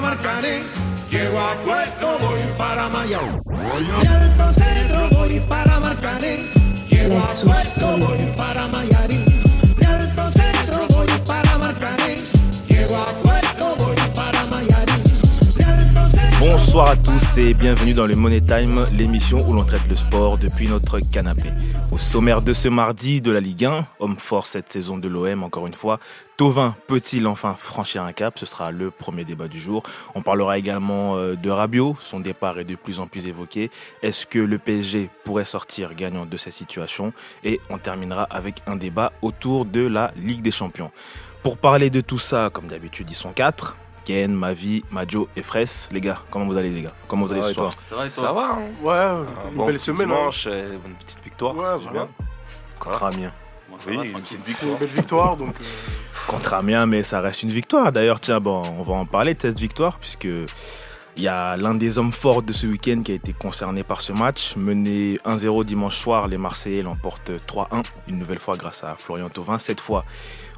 Marcané. Llego a puesto, voy para Mayao. Y al centro voy para Marcané. Llego a puesto, voy para Mayarín. Bonsoir à tous et bienvenue dans le Money Time, l'émission où l'on traite le sport depuis notre canapé. Au sommaire de ce mardi de la Ligue 1, homme fort cette saison de l'OM encore une fois, Tovin peut-il enfin franchir un cap? Ce sera le premier débat du jour. On parlera également euh, de Rabiot, son départ est de plus en plus évoqué. Est-ce que le PSG pourrait sortir gagnant de cette situation? Et on terminera avec un débat autour de la Ligue des Champions. Pour parler de tout ça, comme d'habitude, ils sont quatre. Ken, Mavi, Majo et Fraisse. Les gars, comment vous allez les gars? Comment vous allez ce soir Ça va, et Ça toi? Va, hein? Ouais, Un une bon belle petit semaine. hein. dimanche, euh, une petite victoire, Ouais, voilà. bien. Contre Amiens. Oui, va, Une belle victoire, donc euh, Contre Amiens, mais ça reste une victoire. D'ailleurs, tiens, bon, on va en parler de cette victoire, puisque il y a l'un des hommes forts de ce week-end qui a été concerné par ce match. Mené 1-0 dimanche soir, les Marseillais l'emportent 3-1, une nouvelle fois grâce à Florian Thauvin. Cette fois,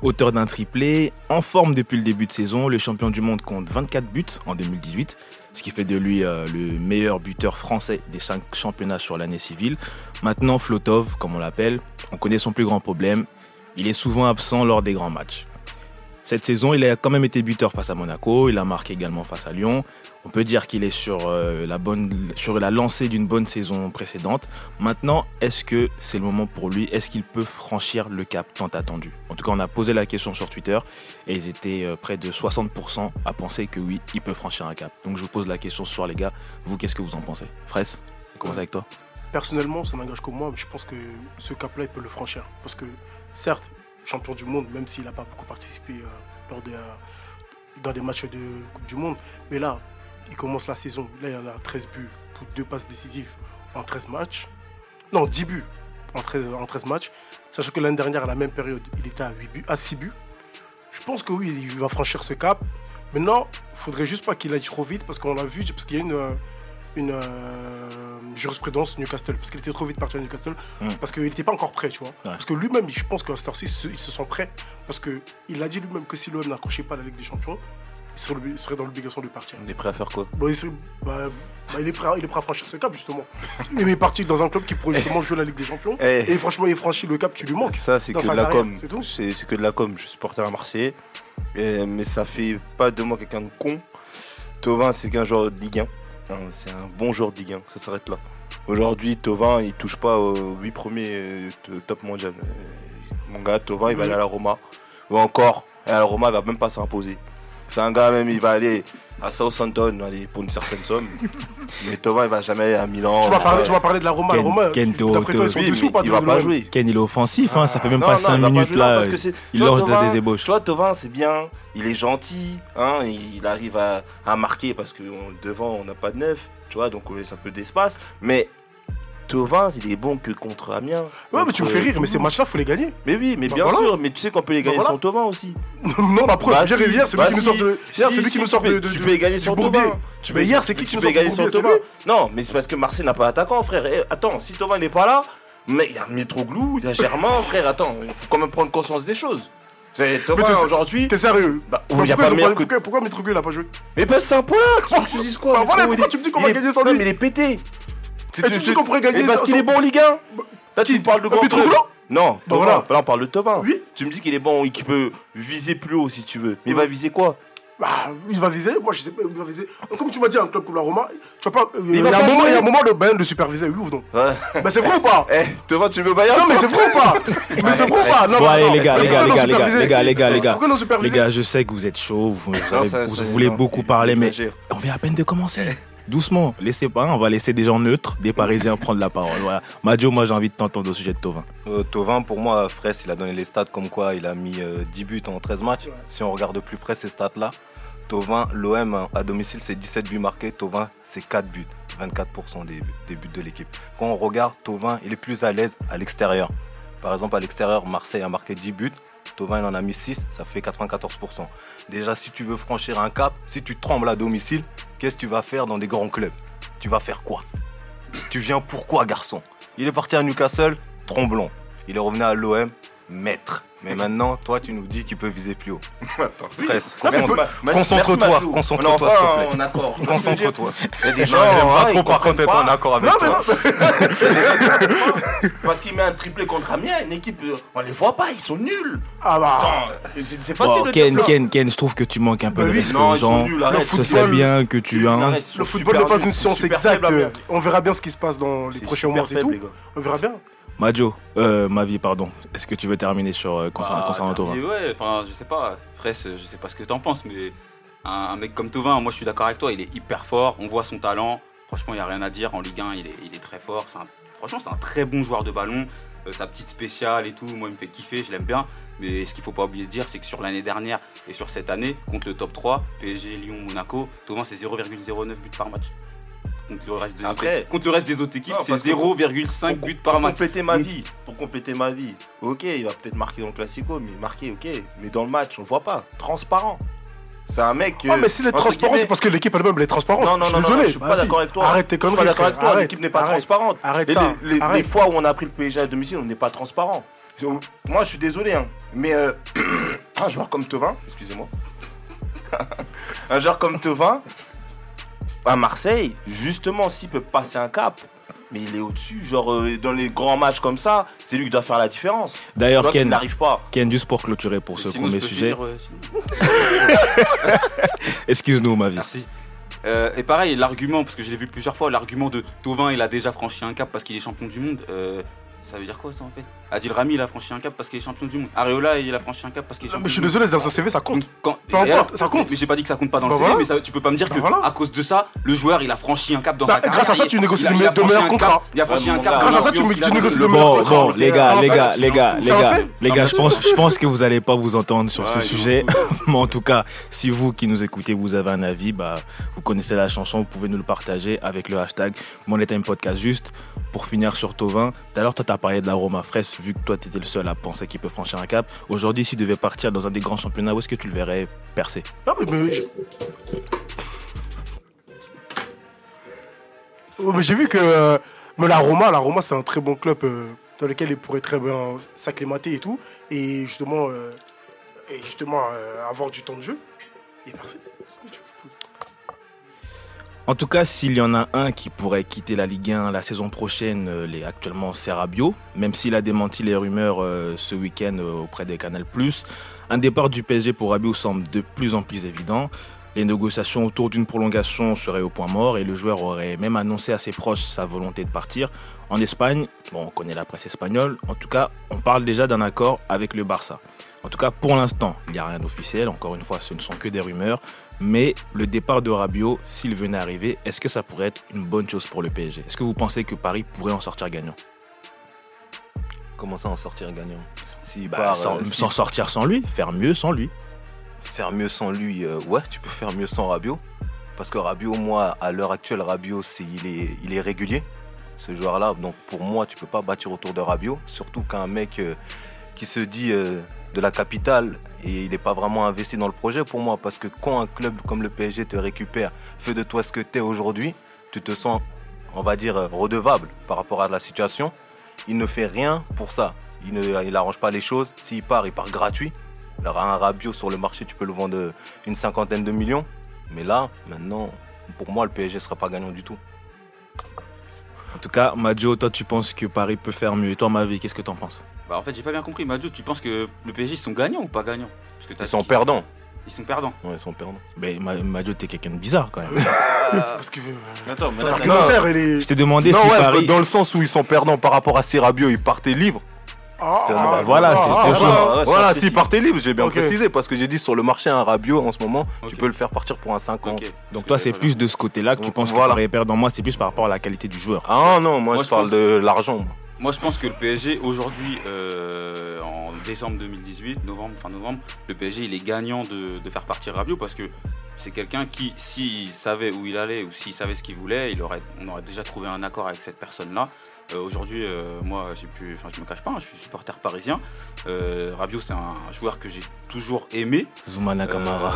auteur d'un triplé, en forme depuis le début de saison. Le champion du monde compte 24 buts en 2018, ce qui fait de lui euh, le meilleur buteur français des 5 championnats sur l'année civile. Maintenant, Flotov, comme on l'appelle, on connaît son plus grand problème. Il est souvent absent lors des grands matchs. Cette saison, il a quand même été buteur face à Monaco, il a marqué également face à Lyon. On peut dire qu'il est sur, euh, la bonne, sur la lancée d'une bonne saison précédente. Maintenant, est-ce que c'est le moment pour lui? Est-ce qu'il peut franchir le cap tant attendu? En tout cas, on a posé la question sur Twitter et ils étaient euh, près de 60% à penser que oui, il peut franchir un cap. Donc je vous pose la question ce soir, les gars. Vous, qu'est-ce que vous en pensez? Fraisse, on commence avec toi. personnellement, ça n'engage que moi, je pense que ce cap-là, il peut le franchir. Parce que, certes, champion du monde, même s'il n'a pas beaucoup participé euh, euh, dans des matchs de Coupe du Monde, mais là, il commence la saison. Là, il en a 13 buts pour deux passes décisives en 13 matchs. Non, 10 buts en 13, en 13 matchs. Sachant que l'année dernière, à la même période, il était à, 8 buts, à 6 buts. Je pense que oui, il va franchir ce cap. Maintenant, il faudrait juste pas qu'il aille trop vite parce qu'on l'a vu, parce qu'il y a une, euh, une euh, jurisprudence Newcastle, parce qu'il était trop vite parti à Newcastle, Mm. parce qu'il n'était pas encore prêt, tu vois. Parce que lui-même, je pense qu'à cette heure-ci, il se- il se sent prêt, parce qu'il a dit lui-même que si l'OM n'accrochait pas la Ligue des Champions, il serait, il serait dans l'obligation de partir. On est prêt à faire quoi? Bon, il, serait- bah, bah, il est prêt, à- il est prêt à franchir ce cap, justement. il est parti dans un club qui pourrait justement jouer la Ligue des Champions, Eh. et franchement, il franchit le cap, tu lui manques. Ça, c'est que de la carrière, com. c'est que de la com. Je suis supporter à Marseille. Mais ça fait pas de moi quelqu'un de con. Tovin, c'est qu'un joueur de Ligue 1. C'est un bon joueur de Ligue 1. Ça s'arrête là. Aujourd'hui, Tovin, il touche pas aux 8 premiers euh, top mondial. Euh, Mon gars, Tovin, il va aller à la Roma. Ou encore, à la Roma, il va même pas s'imposer. C'est un gars, même, il va aller à Southampton aller pour une certaine somme. mais Tovin, il va jamais aller à Milan. Tu m'as parlé, Ouais. tu m'as parlé de la Roma. la Ken- Roma, Ken Teo- d'après toi, ils sont Oui, dessus ou mais pas il va pas jouer. Ken, il est offensif, hein, ça fait même Non, pas non, 5 il va pas minutes jouer, là. il lance des ébauches. Tu vois, Tovin, c'est bien, il est gentil, hein, il arrive à, à marquer parce que on- devant, on n'a pas de neuf, tu vois, donc on laisse un peu d'espace. Mais Tovin, il est bon que contre Amiens. Ouais, mais tu me fais rire, mais ces matchs-là, faut les gagner. Mais oui, mais Bah bien sûr, mais tu sais qu'on peut les gagner voilà. sans Tovin aussi. non, la preuve, Bah hier, si, hier, c'est bah lui qui nous sort de. Hier, si, c'est lui si, qui nous tu sort de. de- Tu de- peux les gagner sans. Tu Mais peux- hier, c'est qui qui tu nous sort gagner c'est Tovin lui. Non, mais c'est parce que Marseille n'a pas d'attaquant, frère. Et attends, si Tovin n'est pas là, mais il y a Mitroglou, il y a Germain, frère. Attends, il faut quand même prendre conscience des choses. T'es- aujourd'hui. T'es sérieux? Bah, Pourquoi y a pas que pourquoi- Pourquoi Mitroglou il a pas joué? Mais pas sympa Tu veux que je te dise quoi? Bah voilà, pourquoi tu me dis qu'on va gagner sans Non, lui? mais il est pété Et tu me dis qu'on pourrait gagner Mais parce qu'il est bon en Ligue 1 Là, tu parles de Euh, grand. Non, Bah Tovin. voilà. Là, on parle de Tovin. Oui. Tu me dis qu'il est bon et qu'il peut viser plus haut si tu veux. Mais il va viser quoi? Bah, il va viser, moi je sais pas, il va viser. Comme tu m'as dit, un club comme la Roma, tu vois pas. euh, Il y, il a un moment- jouer. il y a un moment, le Bayern de superviser, oui ou non Ouais. Bah, c'est vrai ou pas? Eh, Tovin, tu veux Bayern? Non, mais c'est vrai ou pas? Mais c'est vrai ou pas? Non, Bon allez les gars, les gars, les gars, les gars, les gars, les gars, les gars, Pourquoi non les gars, je sais que vous êtes chaud, vous, voulez beaucoup parler, mais on vient à peine de commencer. Doucement, laissez pas, on va laisser des gens neutres, des Parisiens prendre la parole. Voilà. Madio, moi j'ai envie de t'entendre au sujet de Tovin. Euh, Tovin, pour moi, Fraisse, il a donné les stats comme quoi il a mis euh, 10 buts en 13 matchs. Si on regarde de plus près ces stats-là, Tovin, l'OM à domicile, c'est 17 buts marqués. Tovin, c'est 4 buts. 24% des, des buts de l'équipe. Quand on regarde, Tovin, il est plus à l'aise à l'extérieur. Par exemple, à l'extérieur, Marseille a marqué 10 buts. Tovin, il en a mis 6, ça fait 94%. Déjà, si tu veux franchir un cap, si tu trembles à domicile, qu'est-ce que tu vas faire dans des grands clubs? Tu vas faire quoi? Tu viens pourquoi, garçon? Il est parti à Newcastle, tremblant. Il est revenu à l'OM, maître. Mais maintenant, toi, tu nous dis qu'il peut viser plus haut. Attends. Mais merci, concentre-toi, concentre-toi, enfin s'il te plaît. Concentre-toi. Des gens, j'aime pas trop par contre être en pas. accord avec Non, mais toi. non. Parce qu'il met un triplé contre Amiens, une équipe, euh, on les voit pas, ils sont nuls. Ah bah. Attends, c'est c'est facile Bon, de Ken. Ken, Ken, je trouve que tu manques un peu Bah de oui, respect non, aux gens. Ce Le serait football- bien que tu. hein, Le football n'est pas une c'est science exacte. On verra bien ce qui se passe dans les C'est prochains mois et faible, tout. les gars. On verra bien. Majo, euh, ma vie, pardon. Est-ce que tu veux terminer sur euh, concernant, Bah, concernant Ouais, enfin, je sais pas, Fraisse, je sais pas ce que t'en penses, mais un, un mec comme Tovin, moi je suis d'accord avec toi, il est hyper fort, on voit son talent. Franchement, il n'y a rien à dire. En Ligue 1, il est, il est très fort. Un- franchement, c'est un très bon joueur de ballon. Euh, sa petite spéciale et tout, moi, il me fait kiffer, je l'aime bien. Mais ce qu'il faut pas oublier de dire, c'est que sur l'année dernière et sur cette année, contre le top 3, PSG, Lyon, Monaco, Tovin, c'est 0,09 buts par match. Contre le reste des, Après- autres, contre le reste des autres équipes, Non, c'est parce que 0,5 Pour- buts par pour match. compléter ma vie, pour compléter ma vie, ok, il va peut-être marquer dans le Classico, mais marquer, ok, mais dans le match, on le voit pas, transparent. C'est un mec. Ah, euh, mais s'il est entre transparent, guillemets- c'est parce que l'équipe elle-même elle est transparente. Non, non, je suis non, non, désolé. je suis pas d'accord avec toi. Arrête tes Je suis conneries. pas d'accord avec toi, Arrête. l'équipe n'est pas Arrête. transparente. Arrête Les, ça. les- les Arrête. fois où on a pris le PSG à domicile, on n'est pas transparent. Moi, je suis désolé, hein, mais euh, un joueur comme Tovin, excusez-moi, un joueur comme Tovin, à Marseille, justement, s'il peut passer un cap, mais il est au-dessus, genre euh, dans les grands matchs comme ça, c'est lui qui doit faire la différence. D'ailleurs, Ken, n'arrive pas. Ken, juste pour clôturer pour ce Sinon, premier sujet, euh, excuse-nous, ma vie. Merci. Euh, et pareil, l'argument, parce que je l'ai vu plusieurs fois, l'argument de Tovin, il a déjà franchi un cap parce qu'il est champion du monde. euh, ça veut dire quoi ça en fait? Adil Rami, il a franchi un cap parce qu'il est champion du monde. Areola, il a franchi un cap parce qu'il est Non, champion Mais je suis désolé, dans un CV ça compte. Donc, quand- Peu importe, ça compte. Mais j'ai pas dit que ça compte pas dans Bah le CV, voilà. mais ça- tu peux pas me dire Bah que voilà. à cause de ça, le joueur il a franchi un cap dans Bah, sa grâce carrière. à ça, tu négocies de il a me- de franchi meilleurs un contrats. cap- Il a franchi un cap. Grâce à ça, tu- négocies le- le meilleur Bon, contrat. bon, les gars, les gars, les gars, les gars, les gars, je pense, je pense que vous allez pas vous entendre sur ce sujet. de Mais en tout cas, si vous qui nous écoutez, vous avez un avis, bah, vous connaissez la chanson, vous pouvez nous le partager avec le hashtag Money Time Podcast. Juste pour finir sur Tovin, tout à l'heure, toi, t'as parlé de l'aroma fraise, vu que toi, t'étais le seul à penser qu'il peut franchir un cap. Aujourd'hui, s'il devait partir dans un des grands championnats, où est-ce que tu le verrais percer? Non, mais, mais mais j'ai vu que euh, la Roma, la Roma c'est un très bon club euh, dans lequel il pourrait très bien s'acclimater et tout, et justement, euh, justement avoir du temps de jeu. Et merci. En tout cas, s'il y en a un qui pourrait quitter la Ligue 1 la saison prochaine, euh, les actuellement c'est Rabiot, même s'il a démenti les rumeurs euh, ce week-end euh, auprès des Canal+. Un départ du PSG pour Rabiot semble de plus en plus évident. Les négociations autour d'une prolongation seraient au point mort et le joueur aurait même annoncé à ses proches sa volonté de partir. En Espagne, bon, on connaît la presse espagnole, en tout cas, on parle déjà d'un accord avec le Barça. En tout cas, pour l'instant, il n'y a rien d'officiel. Encore une fois, ce ne sont que des rumeurs. Mais le départ de Rabiot, s'il venait arriver, est-ce que ça pourrait être une bonne chose pour le PSG Est-ce que vous pensez que Paris pourrait en sortir gagnant? Comment ça en sortir gagnant? S'il Bah, part, sans, euh, sortir sans lui, faire mieux sans lui. faire mieux sans lui, euh, ouais, tu peux faire mieux sans Rabiot. Parce que Rabiot, moi, à l'heure actuelle, Rabiot, c'est, il, est, il est régulier, ce joueur-là. Donc pour moi, tu peux pas bâtir autour de Rabiot. Surtout qu'un mec euh, qui se dit euh, de la capitale et il n'est pas vraiment investi dans le projet pour moi. Parce que quand un club comme le PSG te récupère, fait de toi ce que tu es aujourd'hui, tu te sens, on va dire, euh, redevable par rapport à la situation. Il ne fait rien pour ça. Il ne, il arrange pas les choses. S'il part, il part gratuit. Alors un Rabiot sur le marché, tu peux le vendre une cinquantaine de millions. Mais là, maintenant, pour moi, le PSG ne sera pas gagnant du tout. En tout cas, Majo, toi, tu penses que Paris peut faire mieux. Et toi, ma vie, qu'est-ce que t'en penses Bah en fait, j'ai pas bien compris. Madjo, tu penses que le PSG ils sont gagnants ou pas gagnants Parce que t'as Ils sont perdants. Ils sont perdants. Ouais, ils sont perdants. Mais Ma- Majo, t'es quelqu'un de bizarre quand même. Parce que euh, Attends, mais là, il est. Je t'ai demandé non, si ouais, Paris. dans le sens où ils sont perdants par rapport à si Rabiot, il partait Ah, bah voilà, c'est- c'est ah, chaud. ah, ouais, voilà, ça, s'il précis. partait libre, j'ai bien précisé. Parce que j'ai dit sur le marché, un Rabiot, en ce moment, tu peux le faire partir pour un 5 ans. Ok. Donc toi, que c'est voilà. plus de ce côté-là que tu penses que Voilà. Paris est perdant. Moi, c'est plus par rapport à la qualité du joueur. Ah non, moi, Moi, je je parle pense- de l'argent. moi. Moi, je pense que le PSG, aujourd'hui, euh, en décembre 2018, novembre, fin novembre, le PSG, il est gagnant de, de faire partir Rabiot parce que c'est quelqu'un qui, s'il savait où il allait ou s'il savait ce qu'il voulait, il aurait, on aurait déjà trouvé un accord avec cette personne-là. Euh, aujourd'hui, euh, moi, j'ai pu, enfin, je me cache pas, hein, je suis supporter parisien. Euh, Rabiot, c'est un joueur que j'ai toujours aimé. Zoumana Kamara.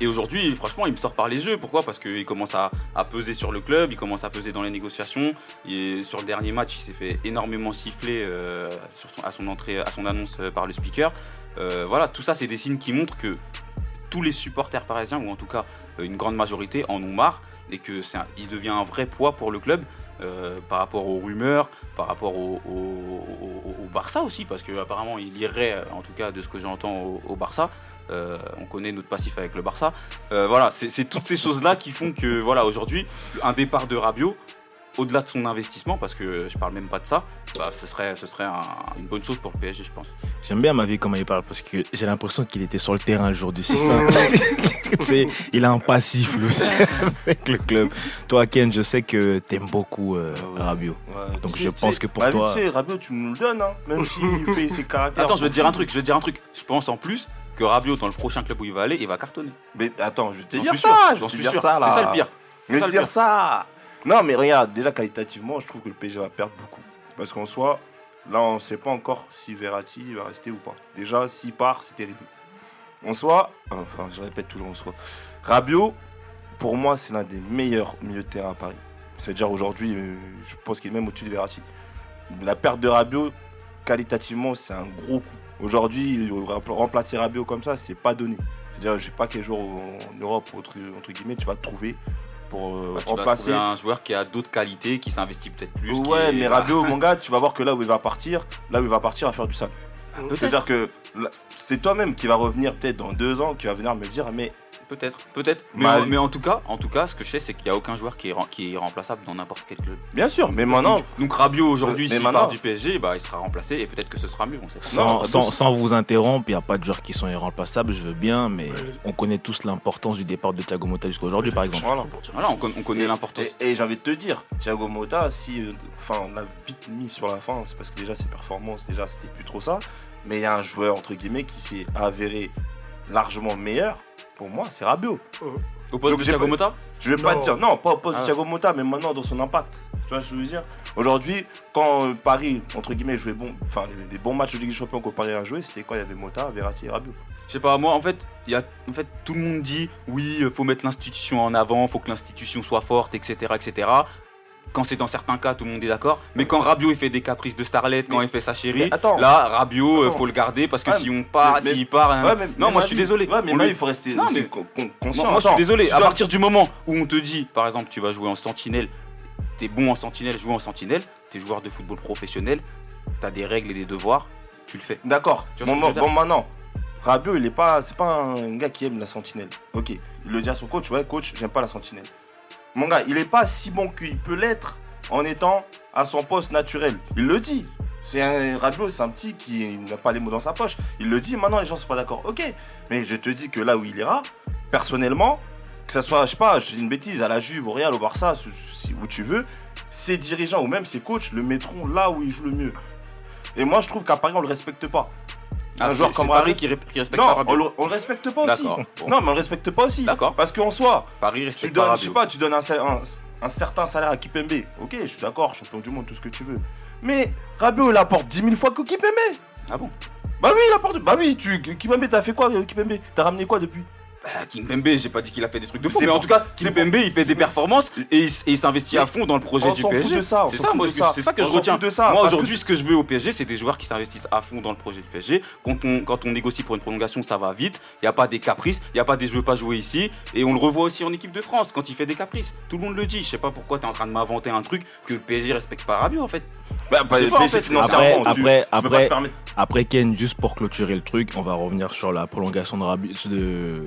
Et aujourd'hui, franchement, il me sort par les yeux. Pourquoi? Parce qu'il commence à, à peser sur le club, il commence à peser dans les négociations. Et sur le dernier match, il s'est fait énormément siffler euh, sur son- à son entrée, à son annonce par le speaker. Euh, voilà, tout ça, c'est des signes qui montrent que tous les supporters parisiens, ou en tout cas une grande majorité, en ont marre et que il devient un vrai poids pour le club. Euh, par rapport aux rumeurs, par rapport au, Barça aussi, parce qu'apparemment il irait, euh, en tout cas de ce que j'entends, au, Barça. Euh, on connaît notre passif avec le Barça. Voilà, c'est c'est toutes ces choses-là qui font que, voilà, aujourd'hui, un départ de Rabiot, au-delà de son investissement, parce que je parle même pas de ça, bah, ce serait, ce serait un- une bonne chose pour le PSG, je pense. J'aime bien ma vie comment il parle parce que j'ai l'impression qu'il était sur le terrain le jour du 6 Tu sais, il a un passif lui aussi avec le club. Toi, Ken, je sais que t'aimes beaucoup euh, Ouais. Rabiot. Ouais, Donc je pense que pour bah, toi- Tu sais, Rabiot, tu nous le donnes, hein, même s'il fait ses caractères. Attends, je vais te dire un truc, je vais te dire un truc. Je pense en plus que Rabiot, dans le prochain club où il va aller, il va cartonner. Mais attends, je vais te dire suis ça. j'en suis sûr. C'est ça le pire. Je vais te dire ça. Non, mais regarde, déjà qualitativement, je trouve que le PSG va perdre beaucoup. Parce qu'en soi, là, on ne sait pas encore si Verratti va rester ou pas. Déjà, s'il part, c'est terrible. En soi, enfin, je répète toujours en soi, Rabiot, pour moi, c'est l'un des meilleurs milieux de terrain à Paris. C'est-à-dire aujourd'hui, euh, je pense qu'il est même au-dessus de Verratti. La perte de Rabiot, qualitativement, c'est un gros coup. Aujourd'hui, remplacer Rabiot comme ça, c'est pas donné. C'est-à-dire, je sais pas quel jour en Europe, entre, guillemets, tu vas trouver pour euh, Bah, tu vas remplacer. trouver un joueur qui a d'autres qualités, qui s'investit peut-être plus. Ouais, est- mais bah, Rabiot, mon gars, tu vas voir que là où il va partir, là où il va partir, va faire du sale. C'est-à-dire que là, c'est toi-même qui va revenir peut-être dans deux ans, qui va venir me dire, mais peut-être, peut-être. Mais, Bah, en- mais en tout cas, en tout cas, ce que je sais, c'est qu'il n'y a aucun joueur qui est, qui est remplaçable dans n'importe quel club. bien sûr, mais maintenant, Donc, donc Rabiot aujourd'hui, Mais s'il maintenant- part du PSG, bah, il sera remplacé et peut-être que ce sera mieux. On sait pas. Sans, Non, sans, donc- sans vous interrompre, il n'y a pas de joueurs qui sont irremplaçables, je veux bien, mais on connaît tous l'importance du départ de Thiago Motta jusqu'à aujourd'hui, par exemple. voilà. Voilà, on, con- on connaît l'importance. Et, et j'ai envie de te dire, Thiago Motta, si, euh, enfin, on a vite mis sur la fin, c'est parce que déjà ses performances, déjà c'était plus trop ça, mais il y a un joueur entre guillemets qui s'est avéré largement meilleur. Pour moi, c'est Rabiot. Au poste Donc, de Thiago Motta Je vais pas te dire, non, pas au poste Ah de ouais. Thiago Motta, mais maintenant dans son impact. Tu vois ce que je veux dire? Aujourd'hui, quand euh, Paris, entre guillemets, jouait bon, enfin, les bons matchs de Ligue des Champions que Paris a joué, c'était quand il y avait Motta, Verratti et Rabiot. Je sais pas, moi en fait, il y a, en fait, tout le monde dit oui, euh, faut mettre l'institution en avant, faut que l'institution soit forte, etc. etc. Quand c'est dans certains cas, tout le monde est d'accord. Mais quand Rabiot il fait des caprices de starlet, quand Mais- il fait sa chérie, attends. là, Rabiot, euh, Attends. faut le garder parce que Ouais, si on part, s'il part, hein, Ouais, mais- non, mais moi je suis désolé. Ouais, mais On là, lui- il faut rester Non, mais- moi, conscient. moi, je suis désolé. À partir du moment où on te dit, par exemple, tu vas jouer en sentinelle, t'es bon en sentinelle, joue en sentinelle, t'es joueur de football professionnel, t'as des règles et des devoirs, tu le fais. D'accord. Tu vois Bon, veux bon, maintenant, Rabiot, il est pas, c'est pas un gars qui aime la sentinelle. Ok. Il le dit à son coach, ouais, coach, j'aime pas la sentinelle. Mon gars, il est pas si bon qu'il peut l'être en étant à son poste naturel. Il le dit. C'est un Rabiot, c'est un petit qui n'a pas les mots dans sa poche. Il le dit. Maintenant, les gens sont pas d'accord. Ok. Mais je te dis que là où il ira, personnellement, que ça soit, je sais pas, je dis une bêtise, à la Juve, au Real, au Barça, où tu veux, ses dirigeants ou même ses coachs le mettront là où il joue le mieux. Et moi, je trouve qu'à Paris, on le respecte pas. Ah, Un c'est- joueur comme Paris qui, respecte pas Non, on Rabiot. le, on le respecte pas aussi. Bon. Non, mais on le respecte pas aussi. D'accord. Parce qu'en soi, Paris tu respecte pas donnes, je sais Rabiot. pas, tu donnes un, salaire- un- un certain salaire à Kipembe. Ok, je suis d'accord, champion du monde, tout ce que tu veux. Mais Rabiot, il apporte 10 000 fois que Kipembe. Ah bon? Bah oui, il apporte. Bah oui, tu, Kipembe, t'as fait quoi, euh, Kipembe? T'as ramené quoi depuis? Bah, King Pembe, j'ai pas dit qu'il a fait des trucs de fou, mais en tout cas, c'est King pour- Pembe, il fait des performances et il, s'investit à fond dans le projet on du PSG. ça, C'est ça, ça. que- c'est ça que On je retiens. de ça, moi, aujourd'hui, que- ce que je veux au PSG, c'est des joueurs qui s'investissent à fond dans le projet du PSG. Quand on, quand on négocie pour une prolongation, ça va vite. Il n'y a pas des caprices, il n'y a pas des je veux pas jouer ici. Et on le revoit aussi en équipe de France quand il fait des caprices. Tout le monde le dit. Je sais pas pourquoi tu es en train de m'inventer un truc que le PSG respecte pas Rabiot en fait. Bah, bah, pas, en fait. Après- tu- après- tu après- Après Ken, juste pour clôturer le truc, on va revenir sur la prolongation de Rabi- de,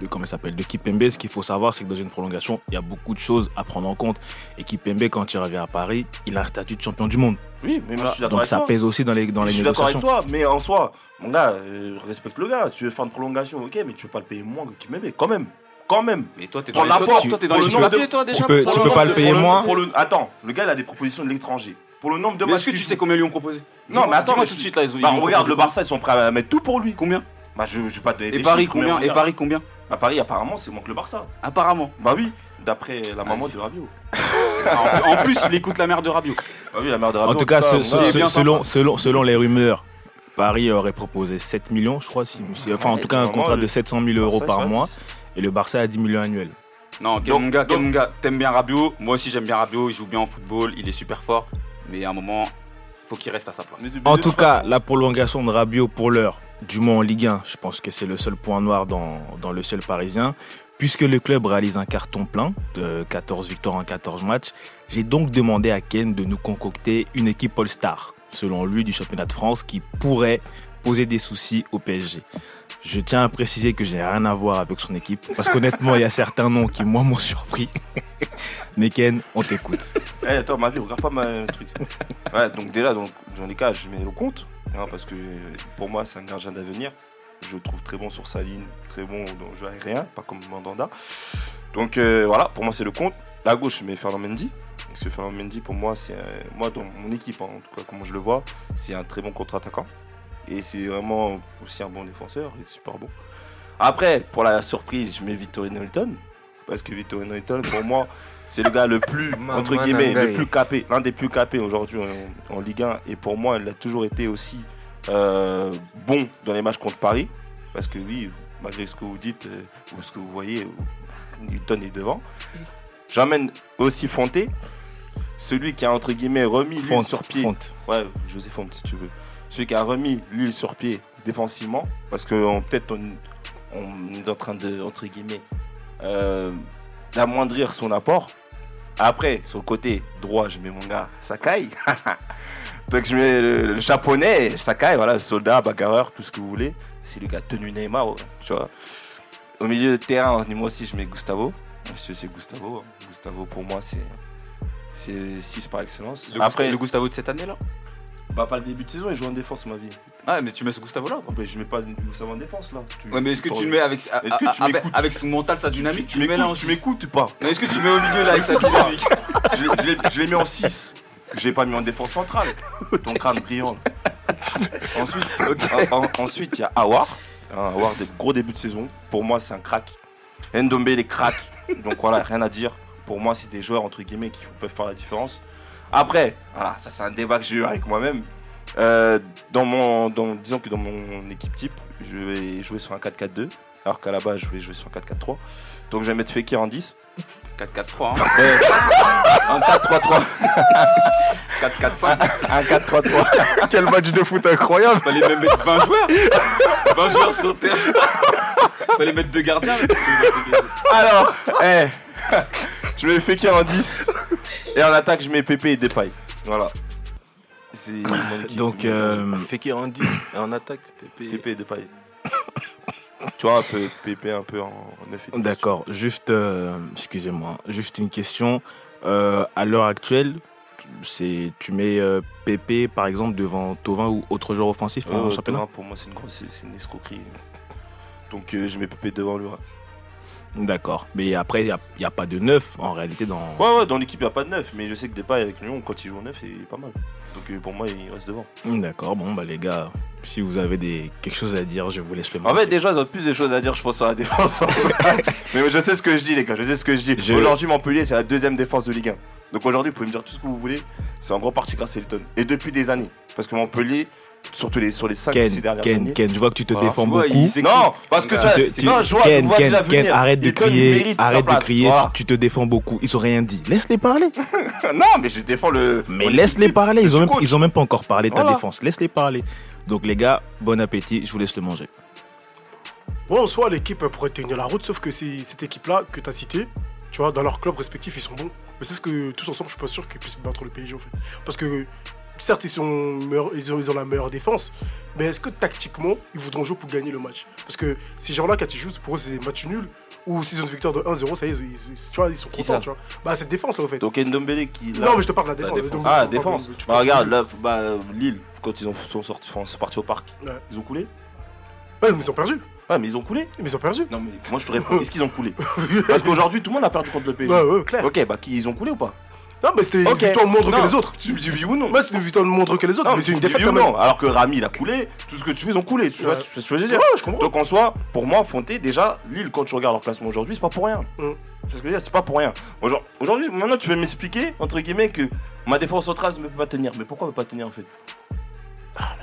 de comment s'appelle de Kipembe. Ce qu'il faut savoir, c'est que dans une prolongation, il y a beaucoup de choses à prendre en compte. Et Kipembe, quand il revient à Paris, il a un statut de champion du monde. Oui, mais moi, je suis d'accord Donc avec ça toi. pèse aussi dans les dans je les suis d'accord avec négociations. toi, mais en soi, mon gars, euh, respecte le gars. Tu veux faire une prolongation, ok, mais tu veux pas le payer moins que Kipembe, quand même. Quand même. Mais toi, t'es Pour dans les, toi, toi, dans les papiers, toi déjà. Tu peux- tu peux pas le payer moins. le- Attends, le gars, il a des propositions de l'étranger. Pour le nombre de Mais matchs est-ce que tu sais combien ils lui ont proposé Non, mais attends, tout de suite là, ils ont- Bah, ont regarde, proposé le Barça, ils sont prêts à mettre tout pour lui. Combien Bah, je, je vais pas te donner Et des Paris combien Et regarde. Paris combien Bah, Paris, apparemment, c'est moins que le Barça. Apparemment. Bah oui, d'après la maman de Rabiot. En plus, il écoute la mère de Rabiot. Bah oui, la mère de Rabiot. En tout cas, selon, sympa. selon, selon les rumeurs, Paris aurait proposé 7 millions, je crois. Si, si- enfin, en tout cas, un contrat de 700 000 euros par mois. Et le Barça a 10 millions annuels. Non, donc- Kelmunga, t'aimes bien Rabiot. Moi aussi, j'aime bien Rabiot. Il joue bien en football. Il est super fort. Mais à un moment, faut qu'il reste à sa place. En tout cas, façon- la prolongation de Rabiot pour l'heure, du moins en Ligue 1, je pense que c'est le seul point noir dans, dans le ciel parisien. Puisque le club réalise un carton plein de 14 victoires en 14 matchs, j'ai donc demandé à Ken de nous concocter une équipe All-Star, selon lui, du championnat de France, qui pourrait poser des soucis au PSG. Je tiens à préciser que j'ai rien à voir avec son équipe, parce qu'honnêtement, il y a certains noms qui, moi, m'ont surpris. Mais on t'écoute. Eh, attends, ma vie, regarde pas ma truc. Ouais, donc déjà, dans les cas, je mets le compte. hein, parce que pour moi, c'est un gardien d'avenir. Je le trouve très bon sur sa ligne, très bon dans le jeu aérien, pas comme Mandanda. Donc euh, voilà, pour moi, c'est le compte. La gauche, je mets Fernand Mendy. Parce que Fernand Mendy, pour moi, c'est. moi, dans mon équipe, hein, en tout cas, comment je le vois, c'est un très bon contre-attaquant. Et c'est vraiment aussi un bon défenseur. Il est super bon. Après, pour la surprise, je mets Victorino Hilton. Parce que Victorino Hilton, pour moi, c'est le gars le plus, entre guillemets, le plus capé, l'un des plus capés aujourd'hui en, en Ligue 1. Et pour moi, il a toujours été aussi euh, bon dans les matchs contre Paris. Parce que oui, malgré ce que vous dites euh, ou ce que vous voyez, Newton est devant. J'emmène aussi Fonté, celui qui a entre guillemets remis Fonte, sur pied. Fonte. Ouais, José Fonte si tu veux. Celui qui a remis l'île sur pied défensivement. Parce que peut-être on, on est en train de, entre guillemets, euh, d'amoindrir son apport. Après, sur le côté droit, je mets mon gars Sakai. Donc je mets le, le japonais, Sakai, voilà, soldat, bagarreur, tout ce que vous voulez. C'est lui qui a tenu Neymar, tu vois. Au milieu de terrain, moi aussi, je mets Gustavo. Monsieur, c'est Gustavo. Gustavo, pour moi, c'est c'est 6 par excellence. Le, Après, Gustavo, le Gustavo de cette année-là? Bah, pas le début de saison, il joue en défense, ma vie. Ah, mais tu mets ce Gustavo-là Oh, bah, je mets pas Gustavo en défense, là. Tu- Ouais, mais est-ce que tu tu le mets avec, Est-ce que tu avec, m'écoutes avec son mental, sa dynamique tu, mets là en m'écoutes, tu m'écoutes ou pas Mais est-ce que tu mets au milieu là avec sa dynamique Je l'ai- je l'ai- je l'ai mis en 6. Je l'ai pas mis en défense centrale. Ton crâne brillant. Ensuite, en- en- ensuite, il y a Awar. Hein, Awar, des gros débuts de saison. Pour moi, c'est un crack. Ndombe, les cracks. Donc voilà, rien à dire. Pour moi, c'est des joueurs, entre guillemets, qui peuvent faire la différence. Après, voilà, ça, c'est un débat que j'ai eu avec moi-même. Euh, dans mon, dans, disons que dans mon équipe type, je vais jouer sur un 4-4-2. Alors qu'à la base, je voulais jouer sur un 4-4-3. Donc, je vais mettre Fekir en 10. 4-4-3, hein. Un 4-3-3. 4-4-5. Un 4-3-3. Quel match de foot incroyable Fallait même mettre 20 joueurs 20 joueurs sur terrain Fallait mettre deux gardiens là, parce que- Alors, eh, je mets Fekir en 10. Et en attaque, je mets Pépé et Depay. Voilà. C'est équipe. Donc, euh, Fekir en 10 et en attaque. Pépé. Pépé et Depay. tu vois, un peu Pépé un peu en, en effet. D'accord, juste, euh, excusez-moi, juste une question. Euh, à l'heure actuelle, c'est, tu mets euh, Pépé par exemple devant Tovin ou autre joueur offensif Euh, en championnat? Thauvin, pour moi, c'est une grosse, c'est une escroquerie. Donc, euh, je mets Pépé devant lui. D'accord, mais après, il n'y a, y a pas de neuf en réalité dans. Ouais, ouais, dans l'équipe, il n'y a pas de neuf. Mais je sais que Depay avec Lyon, quand il joue en neuf, il est pas mal. Donc, euh, pour moi, il reste devant. D'accord, bon, bah les gars, si vous avez des, quelque chose à dire, je vous laisse le En manger. fait, déjà, ils ont plus de choses à dire, je pense, sur la défense. Mais je sais ce que je dis, les gars. Je sais ce que je dis. Je- Aujourd'hui, Montpellier, c'est la deuxième défense de Ligue 1. Donc aujourd'hui, vous pouvez me dire tout ce que vous voulez. C'est en grande partie grâce à Hilton. Et depuis des années. Parce que Montpellier, surtout les, sur les 5 ou 6 Ken, dernières Ken, années. Ken, je vois que tu te Voilà, défends tu vois, beaucoup. Non, parce que Tu ça. Tu- tu- non, je vois, Ken, je vois Ken, déjà Ken, venir. arrête de crier, arrête de crier, Voilà. tu, tu te défends beaucoup. Ils ont rien dit. Laisse-les parler. non, mais je défends le. Mais laisse-les parler. Ils ont, même, ils ont même pas encore parlé de ta Voilà. défense. Laisse-les parler. Donc les gars, bon appétit. Je vous laisse le manger. Bon, en soi, l'équipe pourrait tenir la route, sauf que c'est cette équipe-là que tu as citée, tu vois, dans leurs clubs respectifs, ils sont bons. Mais sauf que tous ensemble, je suis pas sûr qu'ils puissent battre le PSG, en fait. Parce que, certes, ils, sont meilleurs- ils, ont, ils ont la meilleure défense, mais est-ce que tactiquement, ils voudront jouer pour gagner le match? Parce que ces gens-là, quand ils jouent, pour eux, c'est des matchs nuls. Ou s'ils ont une victoire de 1-0, ça y est, ils, ils- tu vois, ils sont contents, tu vois. Bah, cette défense-là, en fait. Donc Ndombele qui. là- non, mais je te parle de la La défense. défense. Donc, Ah, défense. tu Bah, regarde, là, bah, Lille, quand ils ont, sont, sortis, enfin, sont partis au parc, Ouais. ils ont coulé Ouais, mais ils ont perdu. Ouais, mais ils ont coulé. Mais ils ont perdu. Non, mais moi je te réponds, est-ce qu'ils ont coulé? Parce qu'aujourd'hui, tout le monde a perdu contre le PSG. Ouais, ouais, clair. Ok, bah qui ils ont coulé ou pas? Non, mais c'était Ok. une victoire moindre que les autres. Tu me dis oui ou non Ouais, c'est une victoire moindre que les autres, Non, mais c'est une défaite oui ou quand même. non. Alors que Rami il a coulé, tout ce que tu fais, ils ont coulé. Tu vois, ce que je veux dire Ouais, je comprends. Donc en soi, pour moi, Fonté, déjà, Lille, quand tu regardes leur classement aujourd'hui, c'est pas pour rien. Mm. Tu sais ce que je veux dire? C'est pas pour rien. Aujourd- Aujourd'hui, maintenant, tu veux m'expliquer, entre guillemets, que ma défense centrale ne peut pas tenir. Mais pourquoi elle peut pas tenir en fait?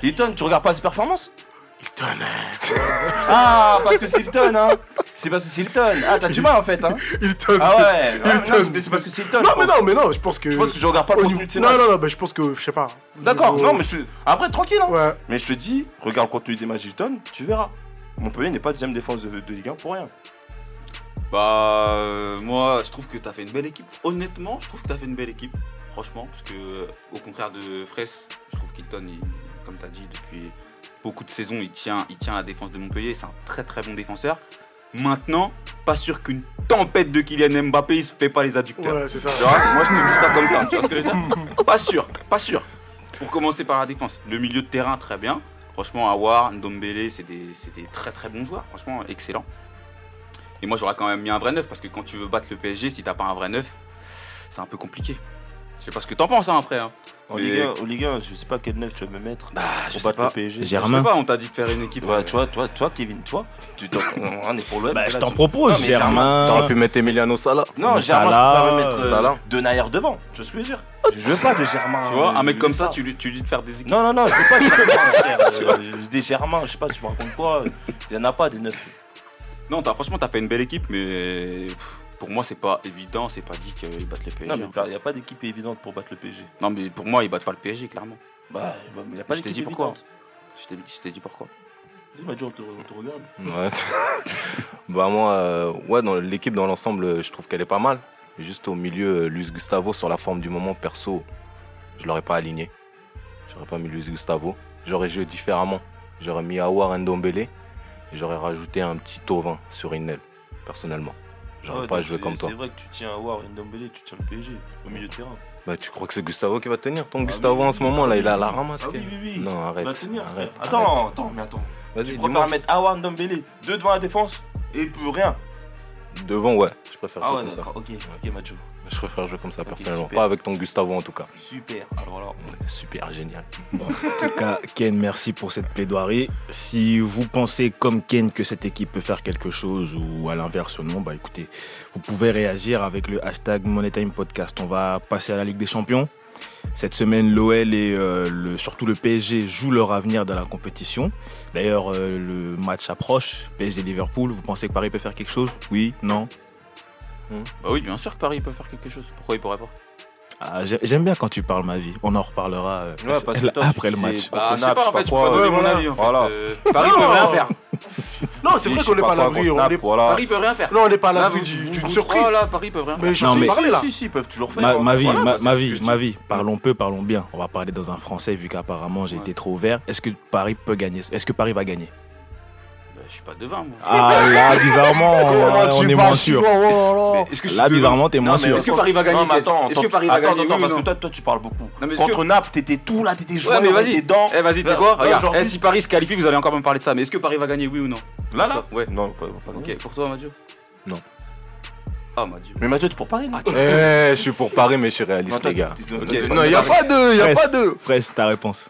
Hilton, tu regardes pas ses performances? Hilton, hein. Ah, parce que c'est Hilton, hein C'est parce que c'est Hilton. Ah, t'as du mal en fait, hein Hilton. Ah ouais, ouais, Hilton. non, mais c'est parce que c'est Hilton. Non, je mais pense. non, mais non, je pense que. Je pense que je regarde pas le au contenu niveau- de ces Non, matchs. non, non, bah, je pense que, je sais pas. D'accord, Niveau- non, mais je... après, tranquille, hein Ouais. Mais je te dis, regarde le contenu des matchs Hilton, tu verras. Montpellier n'est pas deuxième défense de, de Ligue 1 pour rien. Bah, euh, moi, je trouve que t'as fait une belle équipe. Honnêtement, je trouve que t'as fait une belle équipe. Franchement, parce que, euh, au contraire de Fraisse, je trouve qu'Hilton, il- comme t'as dit, depuis beaucoup de saisons, il tient, il tient la défense de Montpellier. C'est un très très bon défenseur. Maintenant, pas sûr qu'une tempête de Kylian Mbappé, il se fait pas les adducteurs. Ouais, c'est ça. Tu vois Moi, je te dis ça comme ça. Tu vois ce que je veux dire Pas sûr, pas sûr. Pour commencer par la défense. Le milieu de terrain, très bien. Franchement, Awar, Ndombele, c'est des, c'est des très très bons joueurs. Franchement, excellent. Et moi, j'aurais quand même mis un vrai neuf parce que quand tu veux battre le PSG, si t'as pas un vrai neuf, c'est un peu compliqué. Je sais pas ce que t'en penses hein, après. Hein. En Ligue 1, au Ligue 1, je sais pas quel neuf tu vas me mettre Bah, je pour sais battre pas. le PSG. J'ai- Je Germain. sais pas, on t'a dit de faire une équipe. Ouais, euh, tu vois, toi, toi, Kevin, tu vois, tu t'en- on est pour l'OM. Bah, je t'en tu- propose, Non, Germain. T'aurais pu mettre Emiliano Sala. Non, Mais Germain, Salah, je préfère mettre euh, Salah. Denayer devant. Tu vois ce que je veux dire Je veux pas de Germain. Tu vois, euh, un mec je comme ça, tu lui, tu lui dis de faire des équipes. Non, non, non, je veux pas de Germain. frère. Euh, Je dis Germain, je sais pas, tu me racontes quoi Il y en a pas des neufs. Non, t'as, franchement, t'as fait une belle équipe, mais pff, pour moi, c'est pas évident. C'est pas dit qu'ils battent le PSG. Non, mais il n'y a pas d'équipe évidente pour battre le PSG. Non, mais pour moi, ils battent pas le PSG, clairement. Bah, il n'y a pas Je t'ai d'équipe dit pourquoi. évidente. Je t'ai, dit pourquoi. Dis-moi, Joe, on te, on te regarde. Ouais. bah moi, euh, ouais, dans l'équipe dans l'ensemble, je trouve qu'elle est pas mal. Juste au milieu, euh, Luis Gustavo sur la forme du moment perso, je l'aurais pas aligné. J'aurais pas mis Luis Gustavo. J'aurais joué différemment. J'aurais mis Awar Ndombele et j'aurais rajouté un petit Tovin sur Inel, personnellement. J'aurais Ouais, pas c'est- comme toi. C'est vrai que tu tiens à War Ndombele, tu tiens le PSG au milieu de terrain. Bah tu crois que c'est Gustavo qui va tenir Ton Ah Gustavo oui, en ce moment là, oui, il a la ramasse. Ah oui, oui, oui. Non, Il va arrête. tenir, arrête, Attends, arrête. attends, mais attends. Vas-y, Tu préfères mettre Awar Ndombele, deux devant la défense et plus rien? Devant, ouais. Je préfère Ah jouer ouais, comme ça. d'accord, ok, ok, Macho. Je préfère jouer comme ça personnellement. super. Pas avec ton Gustavo en tout cas. Super. Alors là, Super génial. En tout cas, Ken, merci pour cette plaidoirie. Si vous pensez comme Ken que cette équipe peut faire quelque chose ou à l'inverse non, bah écoutez, vous pouvez réagir avec le hashtag MoneyTime Podcast. On va passer à la Ligue des Champions. Cette semaine, l'OL et euh, le, surtout le PSG jouent leur avenir dans la compétition. D'ailleurs, euh, le match approche. PSG-Liverpool, vous pensez que Paris peut faire quelque chose? Oui? Non? Bah oui, bien sûr que Paris peut faire quelque chose. Pourquoi il pourrait pas? Ah, j'ai- J'aime bien quand tu parles ma vie. On en reparlera euh, Ouais, parce que toi, tu après le match. Bah, je sais pas, en fait, je pas peux pas quoi. donner Ouais, mon avis. En fait. Voilà. Euh, Paris peut Non. rien faire. Non, c'est vrai qu'on n'est pas à l'abri. Paris peut rien faire. Non, on n'est pas à Là, l'abri d'une surprise. Paris peut rien Mais faire. je là. Si, si, ils peuvent toujours faire. Ma, hein. ma vie, Voilà, ma, vie, ma vie. Parlons peu, parlons bien. On va parler dans un français vu qu'apparemment j'ai été trop ouvert. Est-ce que Paris peut gagner? Est-ce que Paris va gagner? Je suis pas devin, moi. Ah là, bizarrement, on, on est moins sûr. Que je suis Là, bizarrement, t'es moins sûr. Est-ce que Paris va gagner Non, mais attends, Est-ce que Paris va attends, gagner attends, parce que toi, toi, tu parles beaucoup. Non, mais est-ce Contre que- Naples, t'étais tout là, t'étais vas-y. t'étais dedans. Eh, vas-y, tu quoi là, Regarde, aujourd'hui- eh, si Paris se qualifie, vous allez encore me parler de ça. Mais est-ce que Paris va gagner, oui ou non Là, là Ouais. Non, pas. Ok, pour toi, Mathieu Non. Ah, Mathieu. Mais Mathieu, t'es pour Paris, non Eh, je suis pour Paris, mais je suis réaliste, les gars. Non, il n'y a pas deux, il n'y a pas deux. Fraisse, ta réponse.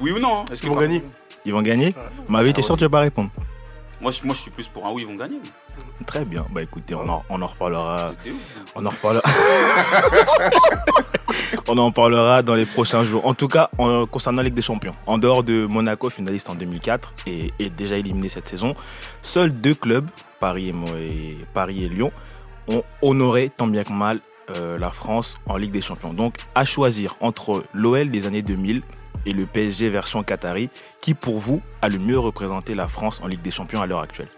Oui ou non hein Est-ce que Ils vont gagner. Ils vont gagner Ma vie, t'es sûr que tu vas pas répondre Moi je, moi, je suis plus pour un oui, ils vont gagner. Très bien. Bah écoutez, on en, on en reparlera. Ouf. On en reparlera. on en parlera dans les prochains jours. En tout cas, en- concernant la Ligue des Champions, en dehors de Monaco, finaliste en 2004 et, et déjà éliminé cette saison, seuls deux clubs, Paris et- Paris et Lyon, ont honoré tant bien que mal euh, la France en Ligue des Champions. Donc, à choisir entre l'OL des années 2000 et le PSG version Qatari, qui pour vous a le mieux représenté la France en Ligue des Champions à l'heure actuelle?